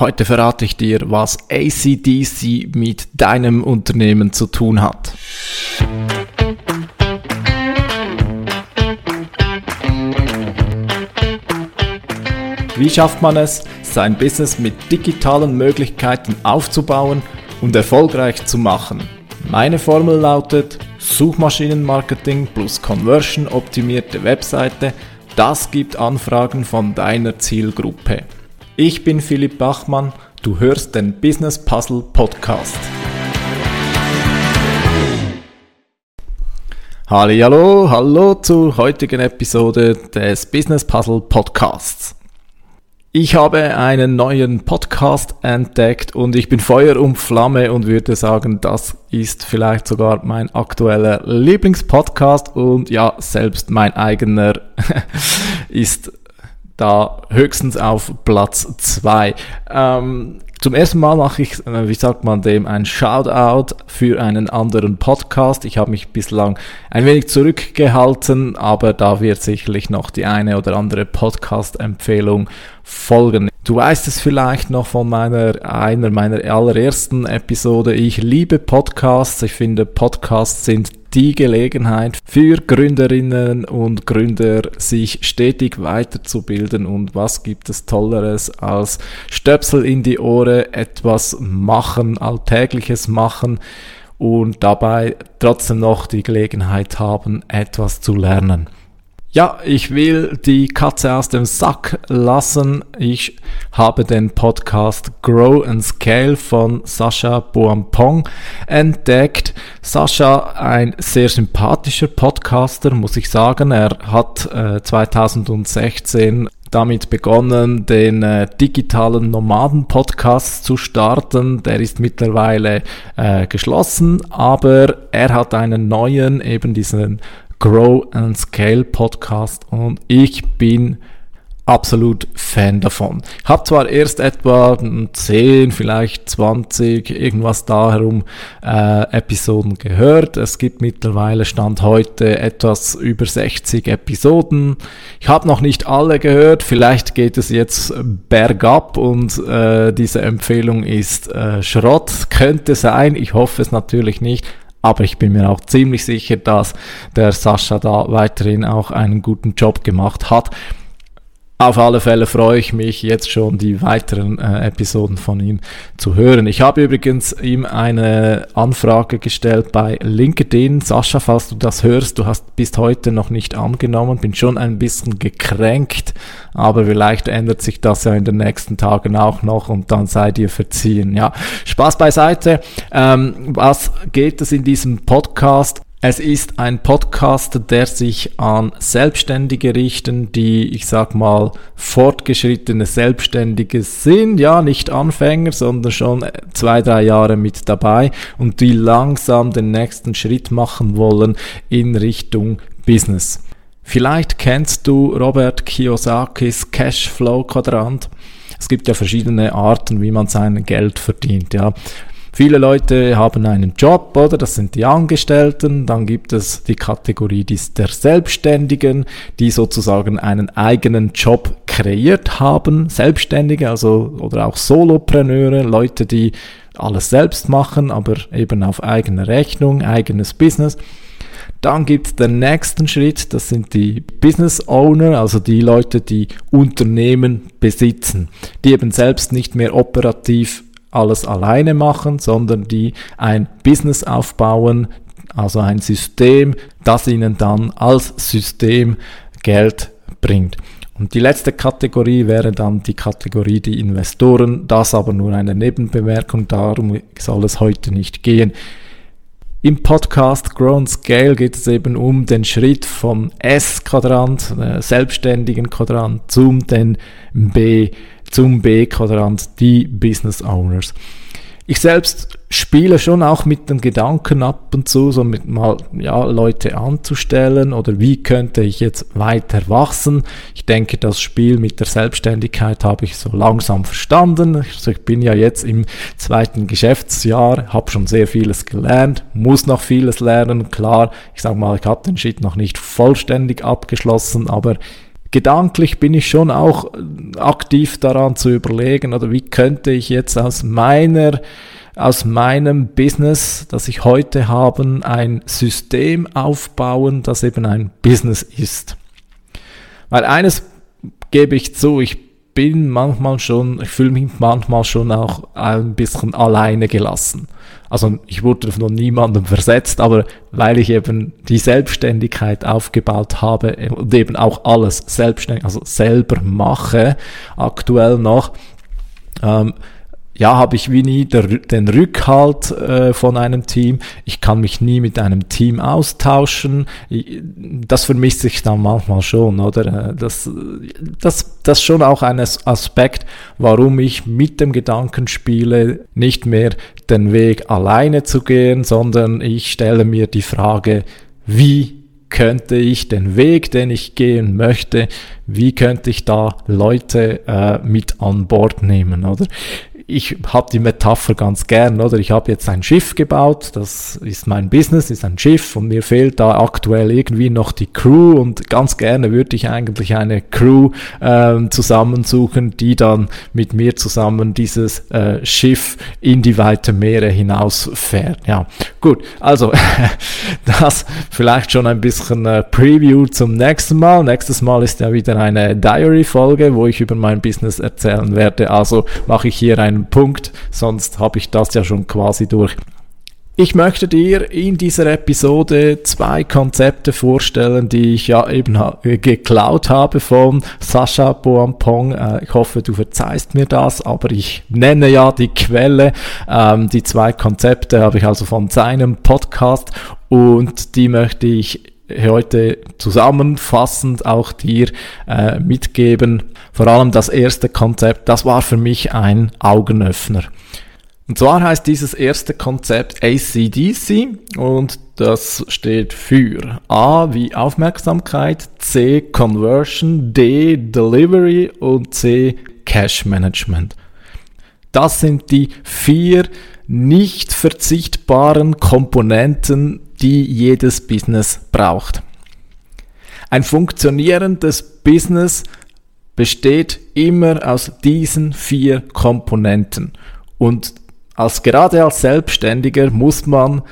Heute verrate ich dir, was ACDC mit deinem Unternehmen zu tun hat. Wie schafft man es, sein Business mit digitalen Möglichkeiten aufzubauen und erfolgreich zu machen? Meine Formel lautet Suchmaschinenmarketing plus Conversion optimierte Webseite. Das gibt Anfragen von deiner Zielgruppe. Ich bin Philipp Bachmann, du hörst den Business Puzzle Podcast. Hallo, hallo zur heutigen Episode des Business Puzzle Podcasts. Ich habe einen neuen Podcast entdeckt und ich bin Feuer und Flamme und würde sagen, das ist vielleicht sogar mein aktueller Lieblingspodcast und ja, selbst mein eigener ist da höchstens auf Platz zwei. Ähm, zum ersten Mal mache ich, äh, wie sagt man dem, ein Shoutout für einen anderen Podcast. Ich habe mich bislang ein wenig zurückgehalten, aber da wird sicherlich noch die eine oder andere Podcast-Empfehlung folgen. Du weißt es vielleicht noch von meiner, einer meiner allerersten Episode. Ich liebe Podcasts. Ich finde Podcasts sind die Gelegenheit für Gründerinnen und Gründer, sich stetig weiterzubilden. Und was gibt es Tolleres als Stöpsel in die Ohren, etwas machen, Alltägliches machen und dabei trotzdem noch die Gelegenheit haben, etwas zu lernen. Ja, ich will die Katze aus dem Sack lassen. Ich habe den Podcast Grow and Scale von Sascha Boampong entdeckt. Sascha, ein sehr sympathischer Podcaster, muss ich sagen. Er hat äh, 2016 damit begonnen, den äh, digitalen Nomaden-Podcast zu starten. Der ist mittlerweile äh, geschlossen, aber er hat einen neuen, eben diesen Grow and Scale Podcast und ich bin absolut Fan davon. Ich habe zwar erst etwa 10, vielleicht 20, irgendwas da herum äh, Episoden gehört. Es gibt mittlerweile Stand heute etwas über 60 Episoden. Ich habe noch nicht alle gehört. Vielleicht geht es jetzt bergab und äh, diese Empfehlung ist äh, Schrott. Könnte sein. Ich hoffe es natürlich nicht. Aber ich bin mir auch ziemlich sicher, dass der Sascha da weiterhin auch einen guten Job gemacht hat. Auf alle Fälle freue ich mich jetzt schon, die weiteren äh, Episoden von ihm zu hören. Ich habe übrigens ihm eine Anfrage gestellt bei LinkedIn. Sascha, falls du das hörst, du hast bis heute noch nicht angenommen, bin schon ein bisschen gekränkt, aber vielleicht ändert sich das ja in den nächsten Tagen auch noch und dann seid ihr verziehen. Ja, Spaß beiseite. Ähm, was geht es in diesem Podcast? Es ist ein Podcast, der sich an Selbstständige richten, die, ich sag mal, fortgeschrittene Selbstständige sind, ja, nicht Anfänger, sondern schon zwei, drei Jahre mit dabei und die langsam den nächsten Schritt machen wollen in Richtung Business. Vielleicht kennst du Robert Kiyosakis Cashflow Quadrant. Es gibt ja verschiedene Arten, wie man sein Geld verdient, ja. Viele Leute haben einen Job, oder? Das sind die Angestellten. Dann gibt es die Kategorie der Selbstständigen, die sozusagen einen eigenen Job kreiert haben. Selbstständige, also, oder auch Solopreneure, Leute, die alles selbst machen, aber eben auf eigene Rechnung, eigenes Business. Dann gibt es den nächsten Schritt, das sind die Business Owner, also die Leute, die Unternehmen besitzen, die eben selbst nicht mehr operativ alles alleine machen, sondern die ein Business aufbauen, also ein System, das ihnen dann als System Geld bringt. Und die letzte Kategorie wäre dann die Kategorie die Investoren. Das aber nur eine Nebenbemerkung, darum soll es heute nicht gehen. Im Podcast Grown Scale geht es eben um den Schritt vom S-Quadrant, äh, selbstständigen Quadrant, zum den B zum B-Quadrant, die Business Owners. Ich selbst spiele schon auch mit den Gedanken ab und zu, so mit mal ja, Leute anzustellen oder wie könnte ich jetzt weiter wachsen. Ich denke, das Spiel mit der Selbstständigkeit habe ich so langsam verstanden. Also ich bin ja jetzt im zweiten Geschäftsjahr, habe schon sehr vieles gelernt, muss noch vieles lernen. Klar, ich sage mal, ich habe den Schritt noch nicht vollständig abgeschlossen, aber gedanklich bin ich schon auch aktiv daran zu überlegen, oder wie könnte ich jetzt aus meiner aus meinem Business, das ich heute habe, ein System aufbauen, das eben ein Business ist. Weil eines gebe ich zu, ich bin manchmal schon, ich fühle mich manchmal schon auch ein bisschen alleine gelassen. Also ich wurde von niemandem versetzt, aber weil ich eben die Selbstständigkeit aufgebaut habe und eben auch alles selbstständig, also selber mache, aktuell noch, ähm, ja, habe ich wie nie der, den Rückhalt äh, von einem Team. Ich kann mich nie mit einem Team austauschen. Das vermisse ich dann manchmal schon, oder? Äh, das, das, das schon auch ein Aspekt, warum ich mit dem Gedanken spiele, nicht mehr den Weg alleine zu gehen, sondern ich stelle mir die Frage, wie könnte ich den Weg, den ich gehen möchte, wie könnte ich da Leute äh, mit an Bord nehmen, oder? Ich habe die Metapher ganz gern, oder? Ich habe jetzt ein Schiff gebaut, das ist mein Business, ist ein Schiff und mir fehlt da aktuell irgendwie noch die Crew und ganz gerne würde ich eigentlich eine Crew ähm, zusammensuchen, die dann mit mir zusammen dieses äh, Schiff in die weite Meere hinausfährt. Ja, gut, also das vielleicht schon ein bisschen äh, Preview zum nächsten Mal. Nächstes Mal ist ja wieder eine Diary-Folge, wo ich über mein Business erzählen werde. Also mache ich hier ein einen Punkt, sonst habe ich das ja schon quasi durch. Ich möchte dir in dieser Episode zwei Konzepte vorstellen, die ich ja eben geklaut habe von Sascha Boampong. Äh, ich hoffe, du verzeihst mir das, aber ich nenne ja die Quelle. Ähm, die zwei Konzepte habe ich also von seinem Podcast und die möchte ich heute zusammenfassend auch dir äh, mitgeben. Vor allem das erste Konzept, das war für mich ein Augenöffner. Und zwar heißt dieses erste Konzept ACDC und das steht für A wie Aufmerksamkeit, C Conversion, D Delivery und C Cash Management. Das sind die vier nicht verzichtbaren Komponenten die jedes Business braucht. Ein funktionierendes Business besteht immer aus diesen vier Komponenten. Und als, gerade als Selbstständiger muss man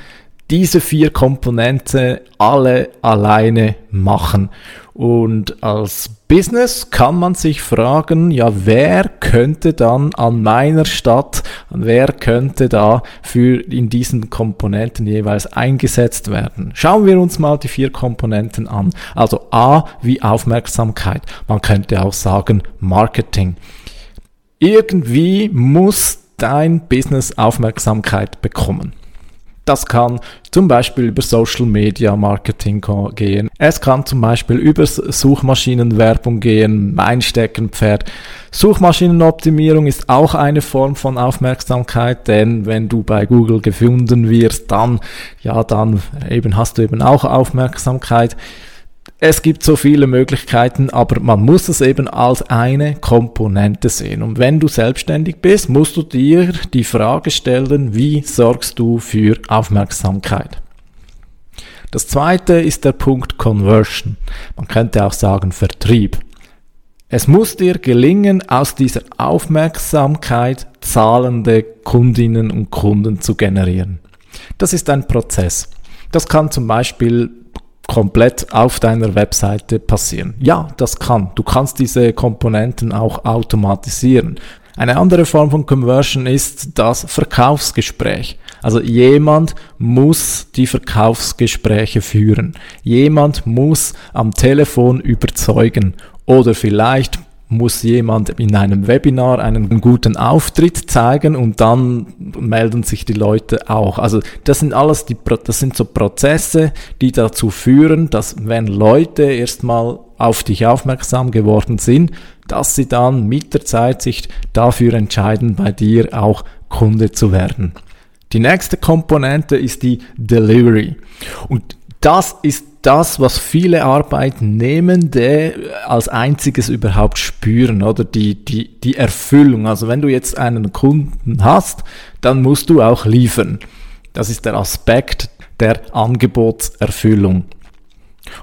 diese vier Komponenten alle alleine machen. Und als Business kann man sich fragen, ja, wer könnte dann an meiner Stadt, wer könnte da für in diesen Komponenten jeweils eingesetzt werden? Schauen wir uns mal die vier Komponenten an. Also A wie Aufmerksamkeit. Man könnte auch sagen Marketing. Irgendwie muss dein Business Aufmerksamkeit bekommen. Das kann zum Beispiel über Social Media Marketing gehen. Es kann zum Beispiel über Suchmaschinenwerbung gehen, mein Steckenpferd. Suchmaschinenoptimierung ist auch eine Form von Aufmerksamkeit, denn wenn du bei Google gefunden wirst, dann, ja, dann eben hast du eben auch Aufmerksamkeit. Es gibt so viele Möglichkeiten, aber man muss es eben als eine Komponente sehen. Und wenn du selbstständig bist, musst du dir die Frage stellen, wie sorgst du für Aufmerksamkeit? Das zweite ist der Punkt Conversion. Man könnte auch sagen Vertrieb. Es muss dir gelingen, aus dieser Aufmerksamkeit zahlende Kundinnen und Kunden zu generieren. Das ist ein Prozess. Das kann zum Beispiel komplett auf deiner Webseite passieren. Ja, das kann. Du kannst diese Komponenten auch automatisieren. Eine andere Form von Conversion ist das Verkaufsgespräch. Also jemand muss die Verkaufsgespräche führen. Jemand muss am Telefon überzeugen. Oder vielleicht muss jemand in einem Webinar einen guten Auftritt zeigen und dann melden sich die Leute auch. Also das sind alles die, das sind so Prozesse, die dazu führen, dass wenn Leute erstmal auf dich aufmerksam geworden sind, dass sie dann mit der Zeit sich dafür entscheiden, bei dir auch Kunde zu werden. Die nächste Komponente ist die Delivery. Und das ist das, was viele Arbeitnehmende als einziges überhaupt spüren, oder die, die, die Erfüllung. Also wenn du jetzt einen Kunden hast, dann musst du auch liefern. Das ist der Aspekt der Angebotserfüllung.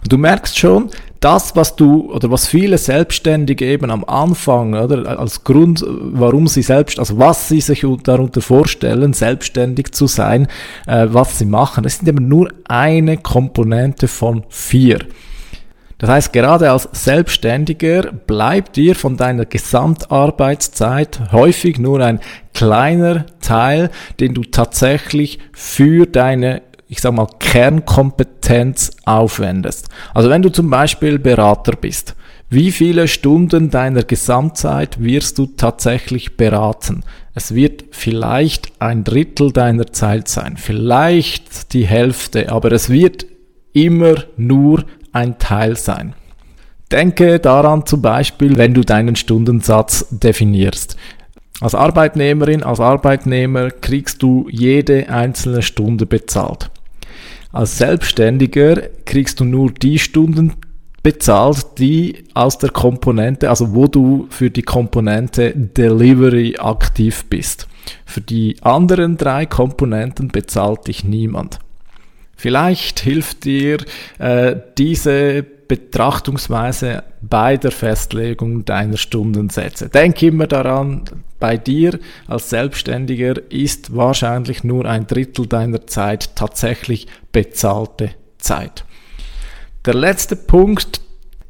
Und du merkst schon, das, was du oder was viele Selbstständige eben am Anfang oder als Grund, warum sie selbst, also was sie sich darunter vorstellen, selbstständig zu sein, äh, was sie machen, das sind eben nur eine Komponente von vier. Das heißt, gerade als Selbstständiger bleibt dir von deiner Gesamtarbeitszeit häufig nur ein kleiner Teil, den du tatsächlich für deine ich sag mal, Kernkompetenz aufwendest. Also wenn du zum Beispiel Berater bist, wie viele Stunden deiner Gesamtzeit wirst du tatsächlich beraten? Es wird vielleicht ein Drittel deiner Zeit sein, vielleicht die Hälfte, aber es wird immer nur ein Teil sein. Denke daran zum Beispiel, wenn du deinen Stundensatz definierst. Als Arbeitnehmerin, als Arbeitnehmer kriegst du jede einzelne Stunde bezahlt. Als Selbstständiger kriegst du nur die Stunden bezahlt, die aus der Komponente, also wo du für die Komponente Delivery aktiv bist. Für die anderen drei Komponenten bezahlt dich niemand. Vielleicht hilft dir äh, diese Betrachtungsweise bei der Festlegung deiner Stundensätze. Denk immer daran, bei dir als Selbstständiger ist wahrscheinlich nur ein Drittel deiner Zeit tatsächlich bezahlte Zeit. Der letzte Punkt,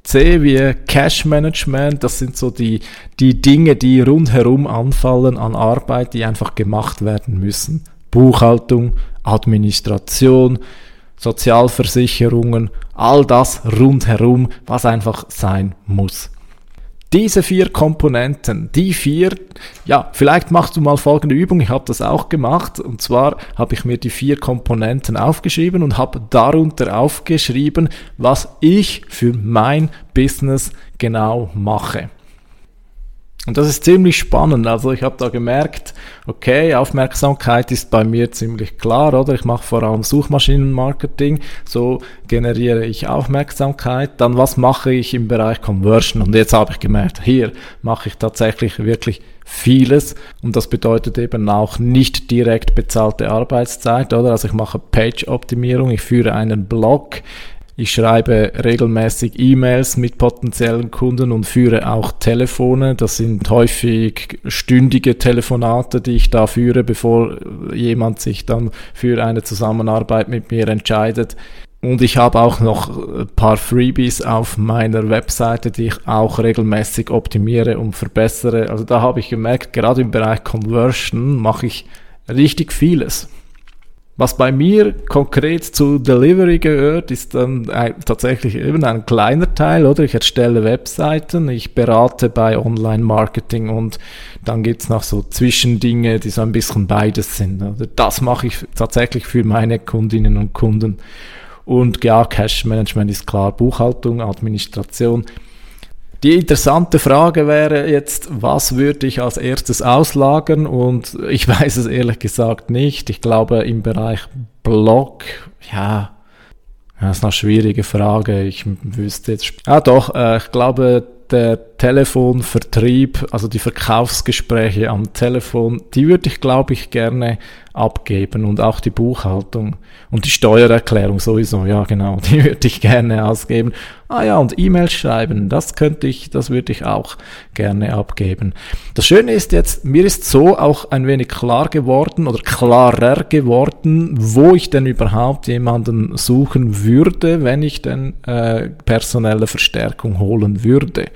C wie Cash Management, das sind so die, die Dinge, die rundherum anfallen an Arbeit, die einfach gemacht werden müssen. Buchhaltung, Administration, Sozialversicherungen, all das rundherum, was einfach sein muss. Diese vier Komponenten, die vier, ja, vielleicht machst du mal folgende Übung, ich habe das auch gemacht, und zwar habe ich mir die vier Komponenten aufgeschrieben und habe darunter aufgeschrieben, was ich für mein Business genau mache. Und das ist ziemlich spannend. Also ich habe da gemerkt, okay, Aufmerksamkeit ist bei mir ziemlich klar, oder? Ich mache vor allem Suchmaschinenmarketing, so generiere ich Aufmerksamkeit. Dann was mache ich im Bereich Conversion? Und jetzt habe ich gemerkt, hier mache ich tatsächlich wirklich vieles und das bedeutet eben auch nicht direkt bezahlte Arbeitszeit, oder? Also ich mache Page-Optimierung, ich führe einen Blog, ich schreibe regelmäßig E-Mails mit potenziellen Kunden und führe auch Telefone. Das sind häufig stündige Telefonate, die ich da führe, bevor jemand sich dann für eine Zusammenarbeit mit mir entscheidet. Und ich habe auch noch ein paar Freebies auf meiner Webseite, die ich auch regelmäßig optimiere und verbessere. Also da habe ich gemerkt, gerade im Bereich Conversion mache ich richtig vieles. Was bei mir konkret zu Delivery gehört, ist dann tatsächlich eben ein kleiner Teil, oder? Ich erstelle Webseiten, ich berate bei Online-Marketing und dann gibt's noch so Zwischendinge, die so ein bisschen beides sind. Oder? Das mache ich tatsächlich für meine Kundinnen und Kunden. Und ja, Cash Management ist klar, Buchhaltung, Administration. Die interessante Frage wäre jetzt, was würde ich als erstes auslagern? Und ich weiß es ehrlich gesagt nicht. Ich glaube, im Bereich Blog, ja, das ist eine schwierige Frage. Ich wüsste jetzt. Ah, doch, äh, ich glaube, der Telefonvertrieb, also die Verkaufsgespräche am Telefon, die würde ich, glaube ich, gerne abgeben und auch die Buchhaltung und die Steuererklärung sowieso, ja genau, die würde ich gerne ausgeben. Ah ja, und E-Mails schreiben, das könnte ich, das würde ich auch gerne abgeben. Das Schöne ist jetzt, mir ist so auch ein wenig klar geworden oder klarer geworden, wo ich denn überhaupt jemanden suchen würde, wenn ich denn äh, personelle Verstärkung holen würde.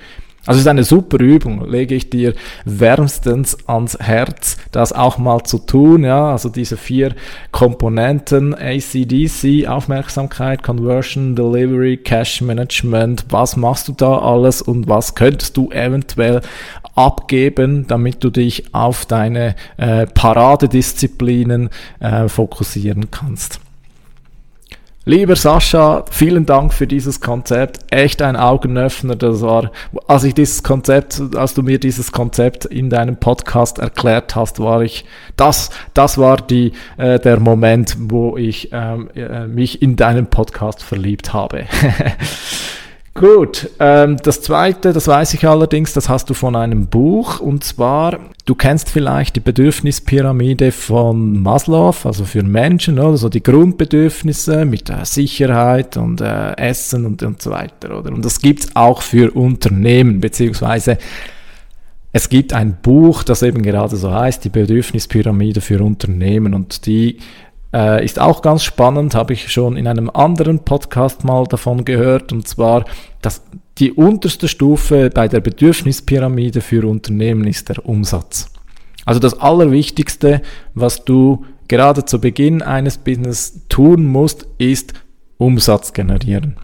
Also es ist eine super Übung, lege ich dir wärmstens ans Herz, das auch mal zu tun, ja, also diese vier Komponenten, ACDC, Aufmerksamkeit, Conversion, Delivery, Cash Management, was machst du da alles und was könntest du eventuell abgeben, damit du dich auf deine äh, Paradedisziplinen äh, fokussieren kannst. Lieber Sascha, vielen Dank für dieses Konzept. Echt ein Augenöffner. Das war, als ich dieses Konzept, als du mir dieses Konzept in deinem Podcast erklärt hast, war ich, das, das war die, äh, der Moment, wo ich ähm, äh, mich in deinen Podcast verliebt habe. Gut, ähm, das zweite, das weiß ich allerdings, das hast du von einem Buch. Und zwar, du kennst vielleicht die Bedürfnispyramide von Maslow, also für Menschen, oder? So die Grundbedürfnisse mit äh, Sicherheit und äh, Essen und, und so weiter, oder? Und das gibt's auch für Unternehmen, beziehungsweise es gibt ein Buch, das eben gerade so heißt, die Bedürfnispyramide für Unternehmen. Und die äh, ist auch ganz spannend, habe ich schon in einem anderen Podcast mal davon gehört, und zwar, dass die unterste Stufe bei der Bedürfnispyramide für Unternehmen ist der Umsatz. Also das Allerwichtigste, was du gerade zu Beginn eines Business tun musst, ist Umsatz generieren.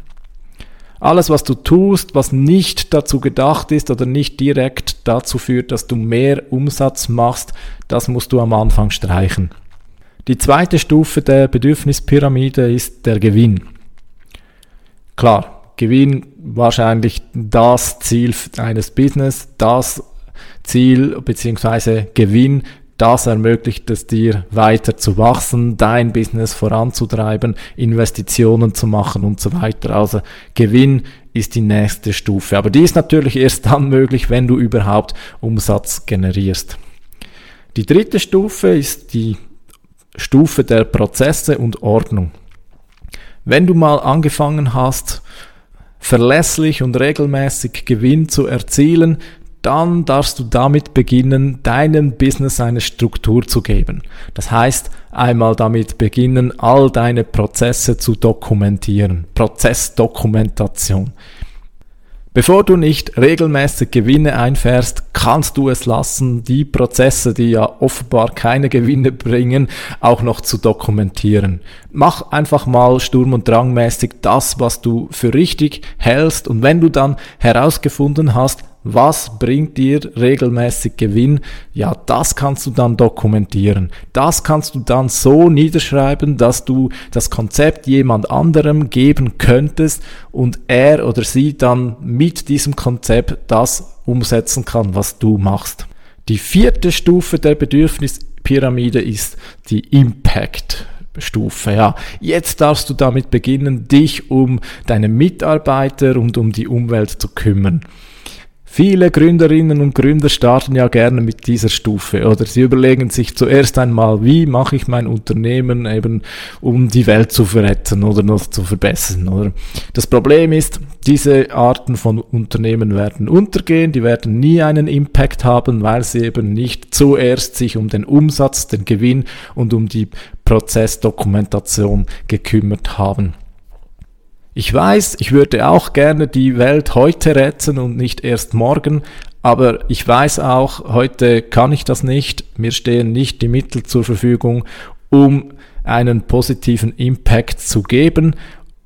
Alles, was du tust, was nicht dazu gedacht ist oder nicht direkt dazu führt, dass du mehr Umsatz machst, das musst du am Anfang streichen. Die zweite Stufe der Bedürfnispyramide ist der Gewinn. Klar, Gewinn wahrscheinlich das Ziel eines Business, das Ziel bzw. Gewinn, das ermöglicht es dir weiter zu wachsen, dein Business voranzutreiben, Investitionen zu machen und so weiter. Also Gewinn ist die nächste Stufe. Aber die ist natürlich erst dann möglich, wenn du überhaupt Umsatz generierst. Die dritte Stufe ist die Stufe der Prozesse und Ordnung. Wenn du mal angefangen hast, verlässlich und regelmäßig Gewinn zu erzielen, dann darfst du damit beginnen, deinem Business eine Struktur zu geben. Das heißt, einmal damit beginnen, all deine Prozesse zu dokumentieren. Prozessdokumentation. Bevor du nicht regelmäßig Gewinne einfährst, kannst du es lassen, die Prozesse, die ja offenbar keine Gewinne bringen, auch noch zu dokumentieren. Mach einfach mal sturm- und drangmäßig das, was du für richtig hältst und wenn du dann herausgefunden hast, was bringt dir regelmäßig Gewinn? Ja, das kannst du dann dokumentieren. Das kannst du dann so niederschreiben, dass du das Konzept jemand anderem geben könntest und er oder sie dann mit diesem Konzept das umsetzen kann, was du machst. Die vierte Stufe der Bedürfnispyramide ist die Impact. Stufe. Ja, jetzt darfst du damit beginnen, dich um deine Mitarbeiter und um die Umwelt zu kümmern. Viele Gründerinnen und Gründer starten ja gerne mit dieser Stufe oder sie überlegen sich zuerst einmal, wie mache ich mein Unternehmen eben, um die Welt zu verretten oder noch zu verbessern. Oder? Das Problem ist, diese Arten von Unternehmen werden untergehen, die werden nie einen Impact haben, weil sie eben nicht zuerst sich um den Umsatz, den Gewinn und um die Prozessdokumentation gekümmert haben. Ich weiß, ich würde auch gerne die Welt heute retten und nicht erst morgen, aber ich weiß auch, heute kann ich das nicht. Mir stehen nicht die Mittel zur Verfügung, um einen positiven Impact zu geben.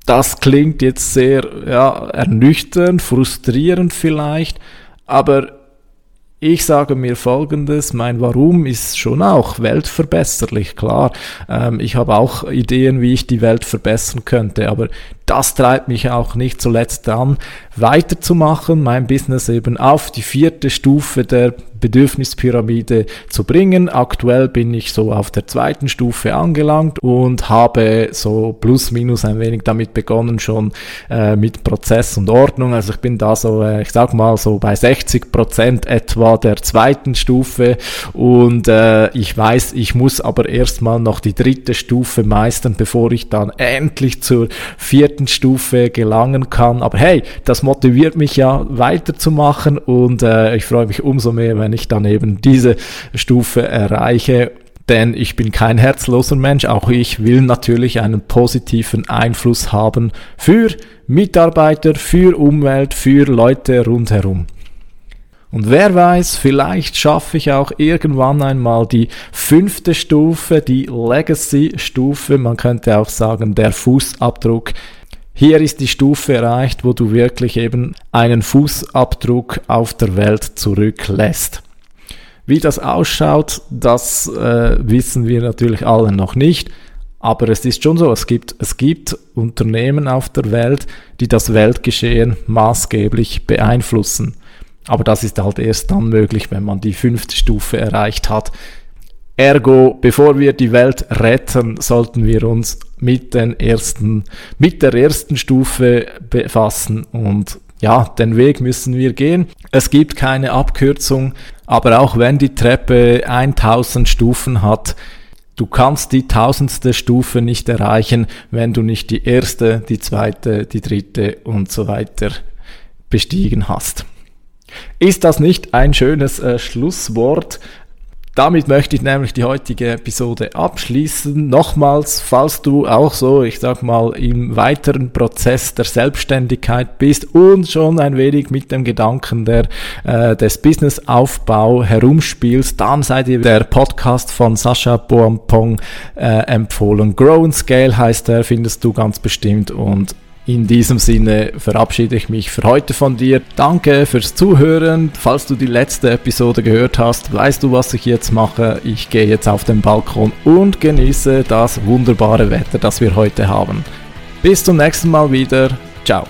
Das klingt jetzt sehr ja, ernüchternd, frustrierend vielleicht, aber ich sage mir folgendes, mein Warum ist schon auch weltverbesserlich, klar. Ähm, ich habe auch Ideen, wie ich die Welt verbessern könnte, aber das treibt mich auch nicht zuletzt an, weiterzumachen, mein Business eben auf die vierte Stufe der Bedürfnispyramide zu bringen. Aktuell bin ich so auf der zweiten Stufe angelangt und habe so plus minus ein wenig damit begonnen schon äh, mit Prozess und Ordnung. Also ich bin da so, äh, ich sag mal so bei 60 Prozent etwa der zweiten Stufe und äh, ich weiß, ich muss aber erstmal noch die dritte Stufe meistern, bevor ich dann endlich zur vierten vierten Stufe gelangen kann. Aber hey, das motiviert mich ja weiterzumachen und äh, ich freue mich umso mehr, wenn ich dann eben diese Stufe erreiche denn ich bin kein herzloser Mensch, auch ich will natürlich einen positiven Einfluss haben für Mitarbeiter, für Umwelt, für Leute rundherum. Und wer weiß, vielleicht schaffe ich auch irgendwann einmal die fünfte Stufe, die Legacy-Stufe, man könnte auch sagen der Fußabdruck hier ist die Stufe erreicht, wo du wirklich eben einen Fußabdruck auf der Welt zurücklässt. Wie das ausschaut, das äh, wissen wir natürlich alle noch nicht. Aber es ist schon so, es gibt, es gibt Unternehmen auf der Welt, die das Weltgeschehen maßgeblich beeinflussen. Aber das ist halt erst dann möglich, wenn man die fünfte Stufe erreicht hat. Ergo, bevor wir die Welt retten, sollten wir uns mit den ersten, mit der ersten Stufe befassen und ja, den Weg müssen wir gehen. Es gibt keine Abkürzung, aber auch wenn die Treppe 1000 Stufen hat, du kannst die tausendste Stufe nicht erreichen, wenn du nicht die erste, die zweite, die dritte und so weiter bestiegen hast. Ist das nicht ein schönes äh, Schlusswort? Damit möchte ich nämlich die heutige Episode abschließen. Nochmals, falls du auch so, ich sag mal, im weiteren Prozess der Selbstständigkeit bist und schon ein wenig mit dem Gedanken der, äh, des Businessaufbau herumspielst, dann sei dir der Podcast von Sascha Boampong äh, empfohlen. Grow and Scale heißt er, findest du ganz bestimmt und in diesem Sinne verabschiede ich mich für heute von dir. Danke fürs Zuhören. Falls du die letzte Episode gehört hast, weißt du, was ich jetzt mache. Ich gehe jetzt auf den Balkon und genieße das wunderbare Wetter, das wir heute haben. Bis zum nächsten Mal wieder. Ciao.